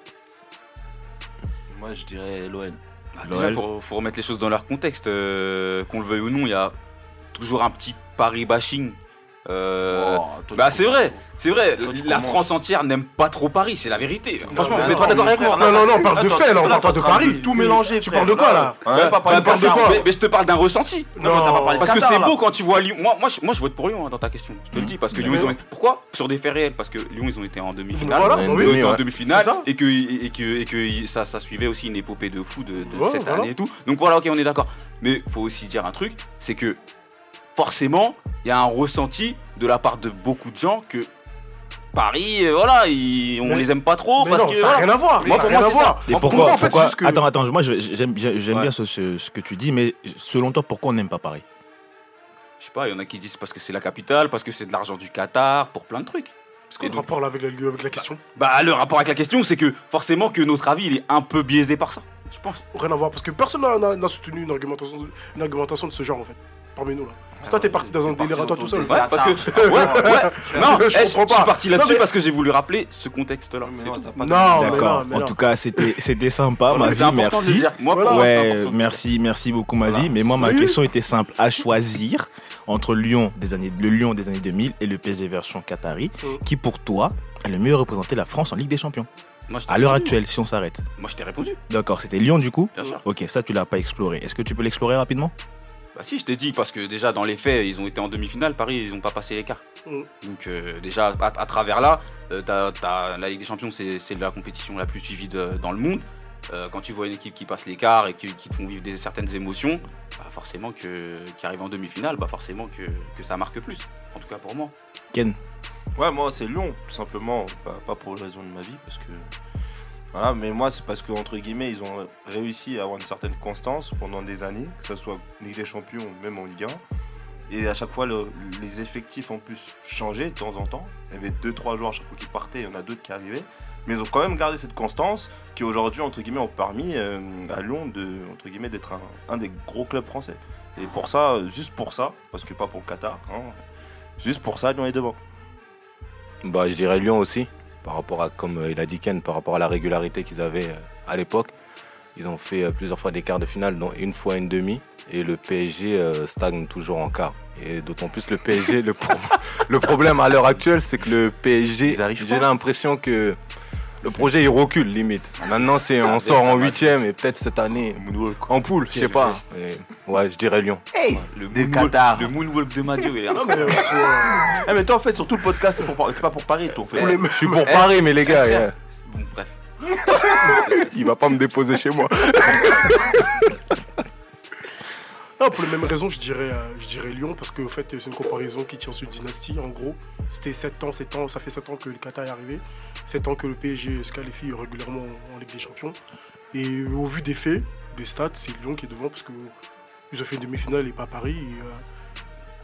Moi, je dirais l'OL. Bah, déjà, faut remettre les choses dans leur contexte. euh, Qu'on le veuille ou non, il y a toujours un petit Paris bashing. Euh, Oh, bah tu c'est vrai, c'est vrai. Tu La. France entière n'aime pas trop Paris, c'est la vérité. Franchement, vous n'êtes pas d'accord avec moi Non, non, non, on parle de fait, là, on parle pas de Paris. tout mélanger, Tu parles de quoi là Hein, parler bah, de quoi mais, je te parle d'un ressenti. Parce que c'est beau quand tu vois Lyon. Moi, moi, je, vote pour Lyon hein, dans ta question. Je te le dis parce que Lyon, ils ont. Pourquoi Sur des faits réels. Parce que Lyon, ils ont été en demi-finale. Eux demi, étaient en demi-finale et que, et que, et que ça, ça suivait aussi une épopée de fou de, cette année et tout. Donc voilà, ok, on est d'accord. Mais faut aussi dire un truc, c'est que forcément, il y a un ressenti de la part de beaucoup de gens que Paris, euh, voilà, ils- on Mais- les aime pas trop Mais parce non, que ça n'a voilà. rien à voir. Moi, ça pour n'a moi, rien à c'est voir. Et Pour pourquoi, en fait, pourquoi- que- Attends, attends, moi j'aime j'aime- j'aime Ouais. bien ce, ce- ce que tu dis, mais selon toi, pourquoi on n'aime pas Paris? Je sais pas, il y en a qui disent parce que c'est la capitale, parce que c'est de l'argent du Qatar, pour plein de trucs. Parce que Quel donc- rapport là avec la, avec la question? Bah, le rapport avec la question, c'est que forcément que notre avis, il est un peu biaisé par ça. Je pense. Rien à voir, parce que personne n'a- n'a n'a soutenu une argumentation, une argumentation de ce genre en fait, parmi nous là. C'est toi, t'es parti dans un délire à toi tout seul. autour Ouais, parce que. Ouais, ouais. Non, Je eh, je, comprends je suis parti là-dessus parce que j'ai voulu rappeler ce contexte-là. Non, D'accord. En tout cas, c'était c'était sympa, ma vie, merci. Moi, Ouais, merci, merci beaucoup, ma vie. Mais moi, ma question était simple. À choisir entre Lyon des années, le Lyon des années 2000 et le PSG version Qatari, Mm. qui pour toi a le mieux représenté la France en Ligue des Champions? Moi, je t'ai À l'heure actuelle, si on s'arrête. Moi, je t'ai répondu, D'accord, c'était Lyon du coup? Bien sûr. Ok, ça tu l'as pas exploré. Est-ce que tu peux l'explorer rapidement? Bah si, je t'ai dit, parce que déjà dans les faits, ils ont été en demi-finale, Paris, ils n'ont pas passé l'écart. Mm. Donc euh, déjà, à, à travers là, euh, t'as- t'as- la Ligue des Champions, c'est c'est la compétition la plus suivie de- dans le monde. Euh, quand tu vois une équipe qui passe l'écart et qui, qui te font vivre des, certaines émotions, bah forcément que qui arrive en demi-finale, bah forcément que, que ça marque plus. En tout cas pour moi. Ken Ouais, moi c'est Lyon, tout simplement. Pas, pas pour les raisons de ma vie, parce que. Voilà, mais moi c'est parce que, entre guillemets, ils ont réussi à avoir une certaine constance pendant des années, que ce soit Ligue des Champions ou même en Ligue 1. Et à chaque fois, le- les effectifs ont plus changé de temps en temps. Il y avait 2-3 joueurs à chaque fois qui partaient, il y en a d'autres qui arrivaient. Mais ils ont quand même gardé cette constance qui aujourd'hui, entre guillemets, ont permis euh, à Lyon de, entre guillemets, d'être un, des gros clubs français. Et pour ça, juste pour ça, parce que pas pour le Qatar, hein, juste pour ça, Lyon est devant. Bah, je dirais Lyon aussi, par rapport à, comme euh, il a dit Ken, par rapport à la régularité qu'ils avaient euh, à l'époque. Ils ont fait euh, plusieurs fois des quarts de finale, dont une fois une demi. Et le PSG stagne toujours en quart. Et d'autant plus le PSG, le, pro- le problème à l'heure actuelle, c'est que le PSG, j'ai l'impression que le projet il recule limite. Maintenant, c'est on sort en huitième et peut-être cette année en poule, je sais pas. Ouais, je dirais Lyon. Le Des moonwalk, Qatar. le moonwalk de Madio, il est Non, mais, euh, Eh mais toi en fait sur tout le podcast c'est pour pas pour Paris toi. en fait. Je suis pour Paris, mais les gars, yeah, Bon, bref. il va pas me déposer chez moi. Pour les mêmes raisons, je dirais, euh, je dirais Lyon, parce que fait, c'est une comparaison qui tient sur dynastie, en gros. C'était 7 ans, 7 ans, ça fait 7 ans que le Qatar est arrivé, 7 ans que le PSG se qualifie régulièrement en Ligue des Champions. Et au vu des faits, des stats, c'est Lyon qui est devant, parce que ils ont fait une demi-finale et pas Paris. euh,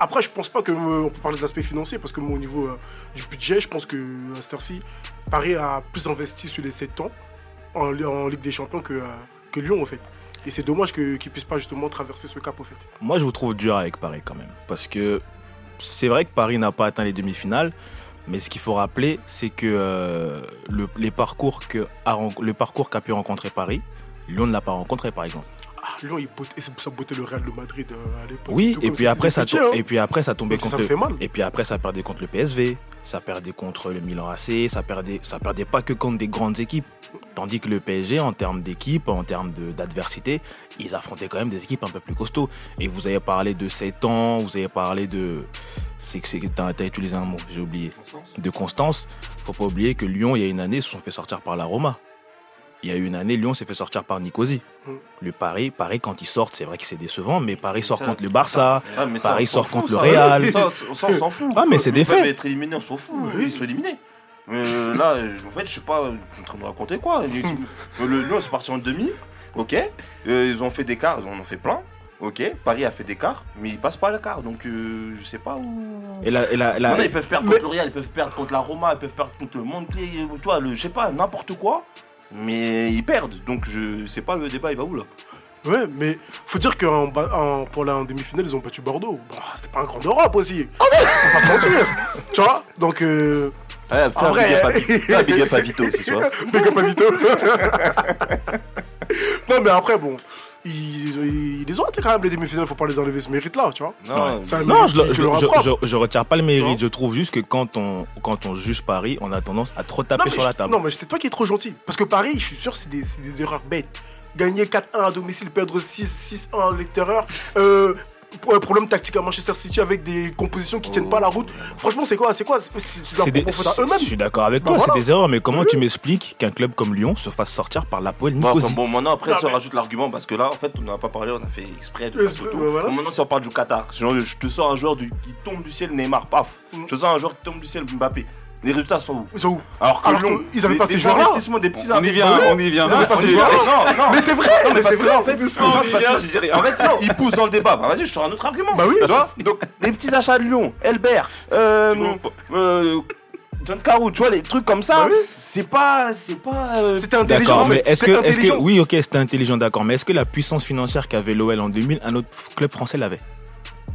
Après, je pense pas que euh, on peut parler de l'aspect financier, parce que moi, au niveau euh, du budget, je pense que cette heure-ci, Paris a plus investi sur les 7 ans en, Ligue des Champions que, euh, que Lyon, en fait. Et c'est dommage qu'ils puissent pas justement traverser ce cap, au fait. Moi, je vous trouve dur avec Paris quand même. Parce que c'est vrai que Paris n'a pas atteint les demi-finales. Mais ce qu'il faut rappeler, c'est que euh, que le parcours qu'a pu rencontrer Paris, Lyon ne l'a pas rencontré par exemple. Ah, Lyon, il botte- et ça bottait le Real de Madrid euh, à l'époque. Oui, et puis après ça hein. et puis après ça tombait Donc ça contre fait mal. et puis après ça perdait contre le PSV, ça perdait contre le Milan AC, ça perdait ça perdait pas que contre des grandes équipes. Tandis que le PSG en termes d'équipe, en termes de- d'adversité, ils affrontaient quand même des équipes un peu plus costauds. Et vous avez parlé de 7 ans, vous avez parlé de c'est que t'as as utilisé un mot, j'ai oublié. De Constance, faut pas oublier que Lyon il y a une année se sont fait sortir par la Roma. Il y a eu une année, Lyon s'est fait sortir par Nicosie. Mm. Le Paris, Paris quand ils sortent, c'est vrai que c'est décevant, mais Paris sort ça- contre le Barça, Ah, ça, Paris sort fout, contre le. Real. Ça, on s'en fout. Ah, mais c'est des Ils peuvent faits. être éliminés, on s'en fout. Ils sont éliminés. Mais euh, là, en fait, je sais pas en train de raconter quoi. Le Lyon, c'est parti en demi. Ok. Euh, ils ont fait des quarts, ils en ont fait plein. Ok. Paris a fait des quarts, mais ils passent pas à la quart. Donc, euh, je sais pas où. Et la, et la- la- Maintenant, ils peuvent perdre Mais- contre le Real, ils peuvent perdre contre la Roma, ils peuvent perdre contre le Montpellier, ou toi, le, je sais pas, n'importe quoi. Mais ils perdent. Donc, je sais pas, le débat, il va où là? Ouais, mais faut dire que en, ba- en- pour la demi-finale, ils ont battu Bordeaux. Bon, c'était pas un grand Europe aussi. Faut pas se mentir. tu vois Donc, euh, Ouais, fais hein. Fais un big up à Vito aussi, tu vois. big up à Vito. non, mais après, bon, ils, ils, ils ont été quand même les demi-finales. Faut pas les enlever ce mérite-là, tu vois. Non, Non, je, je, je- je- je retire pas le mérite. Non. Je trouve juste que quand on, quand on juge Paris, on a tendance à trop taper sur la je- table. Non, mais c'était toi qui es trop gentil. Parce que Paris, je suis sûr, c'est des, c'est des erreurs bêtes. Gagner 4-1 à domicile, perdre 6-6-1 à l'extérieur. Euh, pour- problème tactique à Manchester City avec des compositions qui tiennent pas la route. Franchement, c'est quoi C'est quoi C'est des- je suis d'accord avec Bah toi, voilà. c'est des erreurs, mais comment tu m'expliques qu'un club comme Lyon se fasse sortir par l'Apoel Bon, Nicosie? bon, maintenant, après, Non, ça mais- rajoute l'argument parce que là, en fait, on n'a pas parlé, on a fait exprès de voilà. Bon, maintenant, si on parle du Qatar, genre, je te sors un joueur du- qui tombe du ciel, Neymar, paf. Mm. Je te sors un joueur qui tombe du ciel, Mbappé les résultats sont où Ils sont où Alors que Alors Lyon, ils avaient pas ces joueurs-là. des petits on, y vient, on y vient. Ils avaient pas ces joueurs Mais c'est vrai, mais c'est vrai en fait. Ils poussent dans le débat. Bah vas-y, je sors un autre argument. Bah oui, donc les petits achats de Lyon, Elbert, euh, euh, John Caro, tu vois, les trucs comme ça, bah c'est pas. C'est pas. Euh, c'était intelligent. mais est-ce que, est que. Oui, ok, c'était intelligent, d'accord. Mais est-ce que la puissance financière qu'avait l'OL en 2000, un autre club français l'avait?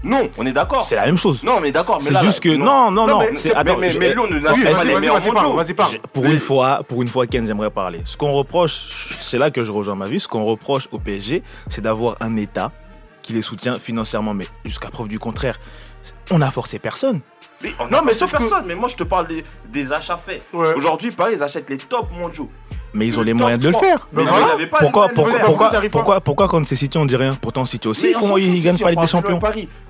Non, on est d'accord. C'est la même chose. Non, on est d'accord. C'est juste que non, non, non. Mais lui, on ne l'a pas les meilleurs Vas-y, parle. Pour une fois, pour une fois, Ken, j'aimerais parler. Ce qu'on reproche, c'est là que je rejoins ma vie. Ce qu'on reproche au PSG, c'est d'avoir un État qui les soutient financièrement. Mais jusqu'à preuve du contraire, on n'a forcé personne. Non, mais sauf personne. Mais moi, je te parle des, achats faits. Aujourd'hui, Paris, ils achètent les tops mondiaux mais ils ont les moyens de le faire. Pourquoi, pourquoi, pourquoi, pourquoi, contre ces City on dit rien Pourtant City aussi, ils, gagnent pas les des Champions.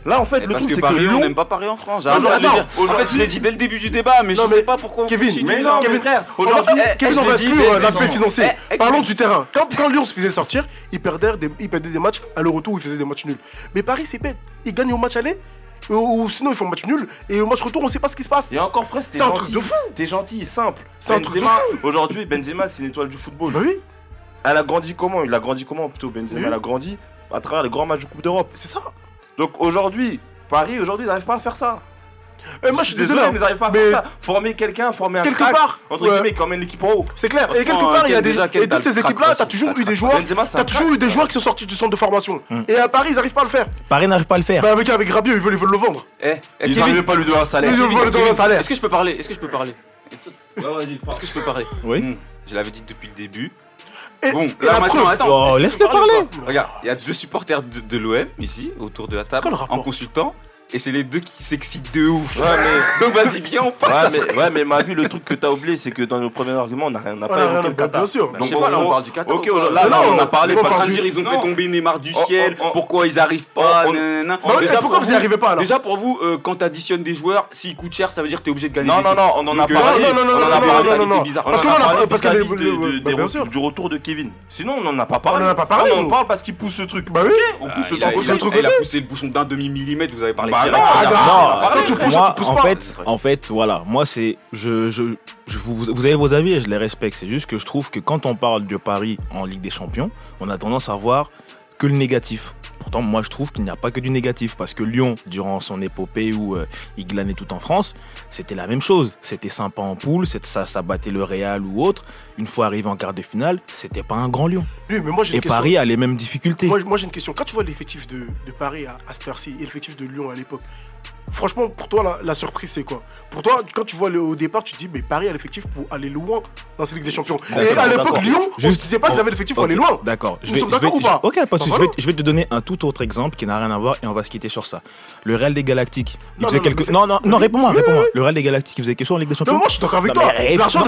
Là en fait le truc c'est que Lyon n'aime pas Paris en France. En fait je l'ai dit dès le début du débat, mais je ne sais pas pourquoi. Kevin, mais non, Kevin. Aujourd'hui, Kevin, on va exclure euh, l'aspect financier. Eh, eh, Parlons du terrain. Quand Lyon se faisait sortir, ils perdaient des matchs à le retour, ils faisaient des matchs nuls. Mais Paris c'est bête, ils gagnent au match aller ou sinon ils font match nul et au match retour on sait pas ce qui se passe. Et encore Fraisse, t'es gentil. de fou. T'es gentil, simple. C'est un Benzema, aujourd'hui Benzema c'est une étoile du football. Bah oui. Elle a grandi comment? Il a grandi comment plutôt Benzema? Elle a grandi à travers les grands matchs de Coupe d'Europe. C'est ça. Donc aujourd'hui, Paris aujourd'hui ils n'arrivent pas à faire ça. Euh, moi je suis désolé, mais ils n'arrivent pas à faire ça. Former quelqu'un, former un quelque part, entre guillemets, qui emmène l'équipe en haut. C'est clair. Et quelque part, il y a des et toutes ces équipes-là, t'as toujours eu des joueurs, t'as toujours eu des joueurs qui sont sortis du centre de formation. Hmm. Et à Paris, ils arrivent pas à le faire. Paris n'arrive pas à le faire. Bah avec avec Rabiot, ils veulent ils le vendre. Ils n'arrivent pas à lui donner un salaire. Ils lui donner un salaire. Est-ce que je peux parler? Est-ce que je peux parler? Est-ce que je peux parler? Oui. Hmm. Je l'avais dit depuis le début. Bon, et là maintenant, attends. Oh, laisse-le parler. Regarde, il y a deux supporters de, l'OM ici autour de la table en consultant et c'est les deux qui s'excitent de ouf. Ouais, mais... Donc vas-y bien, on passe. Ouais, mais, ouais, mais ma vie, le truc que t'as oublié, c'est que dans nos premiers arguments, on n'a rien à parler. Bien, bien sûr. Donc, je sais pas, là, on parle du Qatar. Ok, là, là, on a parlé. On pas dire, ils ont non. fait tomber Neymar du oh, oh ciel. Oh, oh, pourquoi ils arrivent oh, pas bah, bah, déjà, Pourquoi vous n'y arrivez pas alors Déjà, pour vous, euh, quand t'additionnes des joueurs, s'ils coûtent cher, ça veut dire que t'es obligé de gagner. Non, non, non, on en a euh, parlé. Non, non, non, non, non, non, Parce qu'on a parlé bah, du retour de Kevin. Sinon, on en a pas parlé. On en a pas parlé. On parle parce qu'il pousse ce truc. Bah oui, on pousse ah, le truc. Il a poussé le bouchon d'un demi-millimètre, vous avez parlé en. Fait, en fait, voilà, moi c'est, je, je, vous, vous, avez vos avis et je les respecte. C'est juste que je trouve que quand on parle de Paris en Ligue des Champions, on a tendance à voir que le négatif. Pourtant, moi, je trouve qu'il n'y a pas que du négatif parce que Lyon, durant son épopée où euh, il glanait tout en France, c'était la même chose. C'était sympa en poule, ça, battait le Real ou autre. Une fois arrivé en quart de finale, c'était pas un grand Lyon. Et. Paris a les mêmes difficultés. Moi, j'ai une question. Quand tu vois l'effectif de, Paris à, à cette heure-ci et l'effectif de Lyon à l'époque, Franchement, pour toi, la, surprise, c'est quoi? Pour toi, quand tu vois le, au départ, tu te dis, mais Paris a l'effectif pour aller loin dans cette Ligue des Champions. Et à l'époque, Lyon, je ne disais pas qu'ils avaient l'effectif pour aller loin. D'accord. Je vais, d'accord ou pas? Ok, pas. Je vais, te donner un tout autre exemple qui n'a rien à voir et on va se quitter sur ça. Le Real des Galactiques, il faisait non, chose. Non, non, non, réponds-moi, réponds-moi. Le Real des Galactiques, il faisait quelque chose en Ligue des Champions. Non, moi, je suis d'accord avec toi.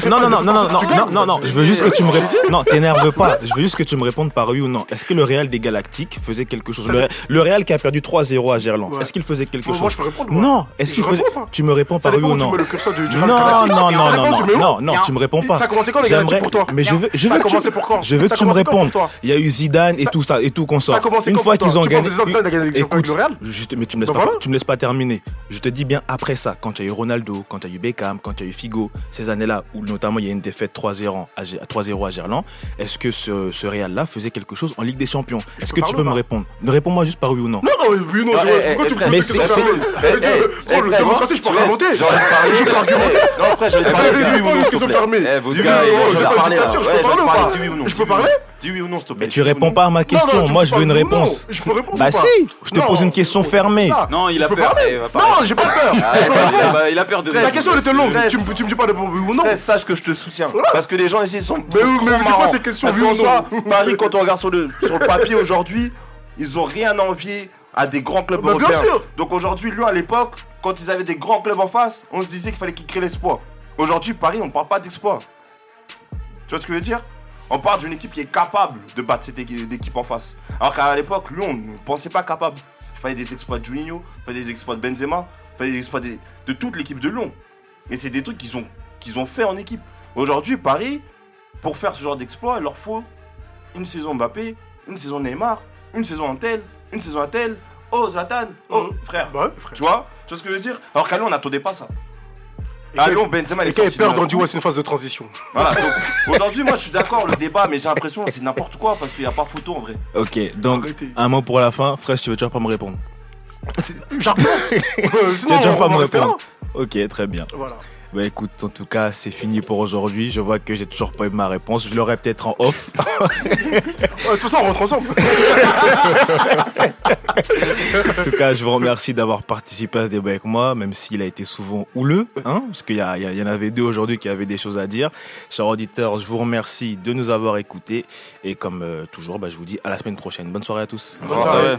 Non, non, non, non, non, non, non, non, je veux juste que tu me répondes. Non, t'énerve pas. Je veux juste que tu me répondes par oui ou non. Est-ce que le Real des Galactiques faisait quelque chose? Le Real qui a perdu 3-0 à Gerland, est-ce qu'il faisait quelque chose? Non, est-ce qu'il faut. Tu me réponds par oui ou non. Non, non, non, non, non, non, non, tu me réponds pas. Ça a commencé quand les J'aimerais... pour toi Mais je veux, je veux, que, tu... Pour quand me répondes. Il y a eu Zidane et tout ça et tout qu'on sort. Une fois qu'ils ont gagné. Écoute, mais tu me laisses pas, me laisses pas terminer. Je te dis bien après ça, quand il y a eu Ronaldo, quand il y a eu Beckham, quand il y a eu Figo, ces années-là où notamment il y a une défaite 3-0 à Gerland, est-ce que ce, ce Real-là faisait quelque chose en Ligue des Champions? Est-ce que tu peux me répondre? Ne réponds-moi juste par oui ou non. Non, non, oui ou non. Pourquoi tu me je peux argumenter. Eh, eh, je peux parler. Dis je peux parler ou peux parler Dis oui ou non, s'il te plaît. Mais tu réponds pas à ma question, moi je veux une réponse. Je peux répondre Bah si, je te pose une question fermée. Non, ah, il a peur. Non, j'ai pas peur. Il a peur de La question elle était longue, tu me dis pas de oui ou non. Sache que je te soutiens. Parce que les gens ici sont. Mais c'est quoi ces questions oui ou Paris, quand on regarde sur le papier aujourd'hui, ils ont rien envie à des grands clubs bah, européens. Donc aujourd'hui, lui à l'époque, quand ils avaient des grands clubs en face, on se disait qu'il fallait qu'ils créent l'espoir. Aujourd'hui, Paris, on ne parle pas d'exploit. Tu vois ce que je veux dire? On parle d'une équipe qui est capable de battre cette équipe en face. Alors qu'à l'époque, lui, on ne pensait pas capable. Il fallait des exploits de Juninho, il fallait des exploits de Benzema, il fallait des exploits de, toute l'équipe de Lyon. Et c'est des trucs qu'ils ont, qu'ils ont fait en équipe. Aujourd'hui, Paris, pour faire ce genre d'exploit, il leur faut une saison Mbappé, une saison Neymar, une saison Antel, une saison Antel, Oh Zlatan, oh Mhm. frère. Bah ouais, frère. Tu vois Tu vois ce que je veux dire? Alors qu'à Lyon, on n'attendait pas ça. Et Ah quand- non, Benzema, il Et perd, on dit ouais, c'est une phase de transition. Voilà, donc aujourd'hui, moi je suis d'accord, le débat, mais j'ai l'impression que c'est n'importe quoi parce qu'il n'y a pas photo en vrai. Ok, donc Arrêtez. un mot pour la fin. Fresh, tu veux toujours pas me répondre? J'arrive. Tu veux toujours pas me répondre? Ok, très bien. Voilà. Bah écoute, en tout cas, c'est fini pour aujourd'hui. Je vois que j'ai toujours pas eu ma réponse. Je l'aurai peut-être en off. Ouais, De toute façon, on rentre ensemble. En tout cas, je vous remercie d'avoir participé à ce débat avec moi, même s'il a été souvent houleux, hein, parce qu'il y, a- il y en avait deux aujourd'hui qui avaient des choses à dire. Chers auditeurs, je vous remercie de nous avoir écoutés. Et comme euh, toujours, bah, je vous dis à la semaine prochaine. Bonne soirée à tous. Bonne soirée.